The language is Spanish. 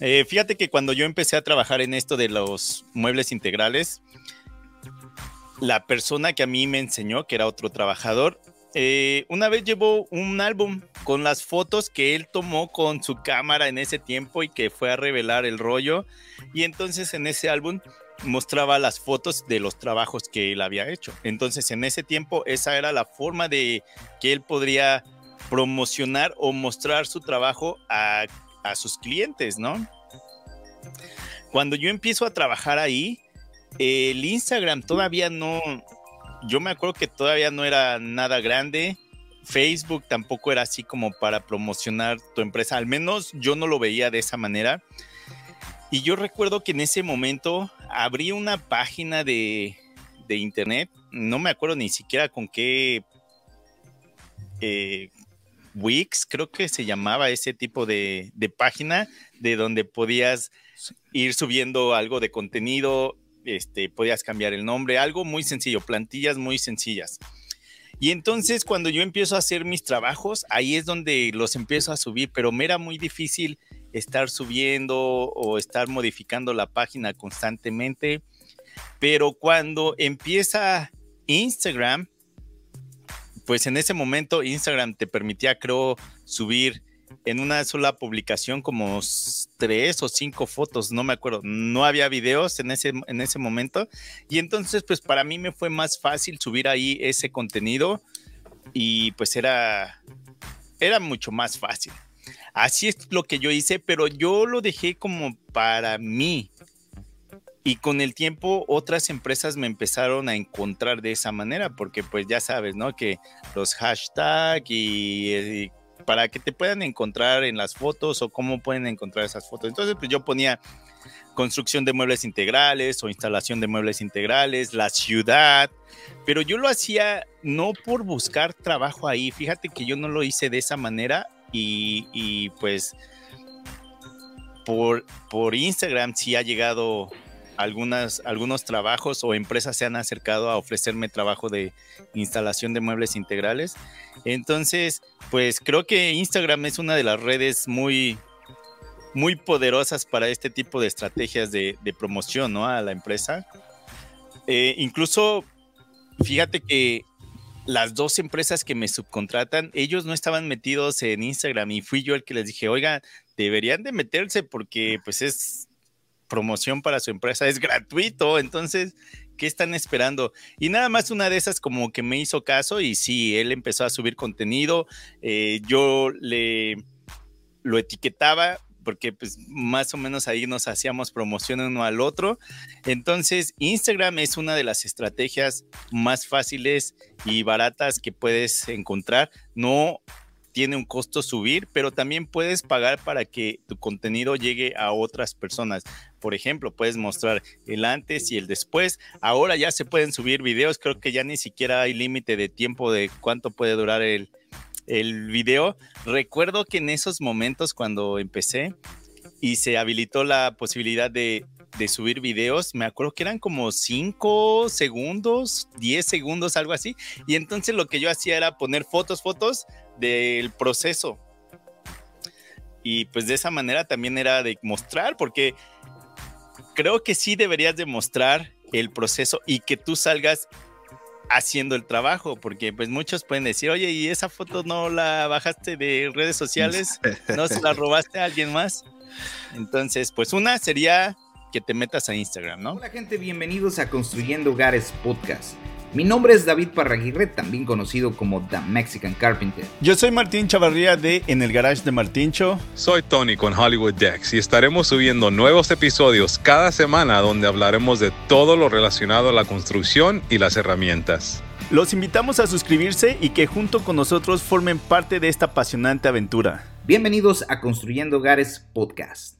Eh, fíjate que cuando yo empecé a trabajar en esto de los muebles integrales, la persona que a mí me enseñó, que era otro trabajador, eh, una vez llevó un álbum con las fotos que él tomó con su cámara en ese tiempo y que fue a revelar el rollo. Y entonces en ese álbum mostraba las fotos de los trabajos que él había hecho. Entonces en ese tiempo esa era la forma de que él podría promocionar o mostrar su trabajo a, a sus clientes, ¿no? Cuando yo empiezo a trabajar ahí, el Instagram todavía no, yo me acuerdo que todavía no era nada grande. Facebook tampoco era así como para promocionar tu empresa, al menos yo no lo veía de esa manera. Y yo recuerdo que en ese momento abrí una página de, internet, no me acuerdo ni siquiera con qué eh, Wix, creo que se llamaba ese tipo de, de página, de donde podías ir subiendo algo de contenido, este, podías cambiar el nombre, algo muy sencillo, plantillas muy sencillas. Y entonces cuando yo empiezo a hacer mis trabajos, ahí es donde los empiezo a subir, pero me era muy difícil estar subiendo o estar modificando la página constantemente. Pero cuando empieza Instagram, pues en ese momento Instagram te permitía, creo, subir en una sola publicación como tres o cinco fotos, no me acuerdo, no había videos en ese, en ese momento y entonces pues para mí me fue más fácil subir ahí ese contenido y pues era, era mucho más fácil. Así es lo que yo hice, pero yo lo dejé como para mí. Y con el tiempo otras empresas me empezaron a encontrar de esa manera, porque pues ya sabes, ¿no? Que los hashtags y, y para que te puedan encontrar en las fotos o cómo pueden encontrar esas fotos. Entonces, pues yo ponía construcción de muebles integrales o instalación de muebles integrales, la ciudad, pero yo lo hacía no por buscar trabajo ahí, fíjate que yo no lo hice de esa manera y, pues por, por Instagram sí ha llegado algunas, algunos trabajos o empresas se han acercado a ofrecerme trabajo de instalación de muebles integrales. Entonces, pues creo que Instagram es una de las redes muy, muy poderosas para este tipo de estrategias de, promoción ¿no? a la empresa. Eh, incluso, fíjate que las dos empresas que me subcontratan, ellos no estaban metidos en Instagram y fui yo el que les dije, oiga, deberían de meterse porque pues es promoción para su empresa es gratuito, entonces, ¿qué están esperando? Y nada más una de esas como que me hizo caso y sí, él empezó a subir contenido, eh, yo le lo etiquetaba porque pues más o menos ahí nos hacíamos promoción uno al otro. Entonces, Instagram es una de las estrategias más fáciles y baratas que puedes encontrar. No tiene un costo subir, pero también puedes pagar para que tu contenido llegue a otras personas. Por ejemplo, puedes mostrar el antes y el después. Ahora ya se pueden subir videos, creo que ya ni siquiera hay límite de tiempo de cuánto puede durar el, el video. Recuerdo que en esos momentos cuando empecé y se habilitó la posibilidad de, de subir videos, me acuerdo que eran como 5 segundos, 10 segundos, algo así. Y entonces lo que yo hacía era poner fotos, fotos del proceso. Y pues de esa manera también era de mostrar, porque creo que sí deberías demostrar el proceso y que tú salgas haciendo el trabajo, porque pues muchos pueden decir, oye, ¿y esa foto no la bajaste de redes sociales? ¿No se la robaste a alguien más? Entonces, pues una sería que te metas a Instagram, ¿no? Hola gente, bienvenidos a Construyendo Hogares Podcast. Mi nombre es David Parraguirre, también conocido como The Mexican Carpenter. Yo soy Martín Chavarría de En el Garage de Martincho. Soy Tony con Hollywood Decks y estaremos subiendo nuevos episodios cada semana donde hablaremos de todo lo relacionado a la construcción y las herramientas. Los invitamos a suscribirse y que junto con nosotros formen parte de esta apasionante aventura. Bienvenidos a Construyendo Hogares Podcast.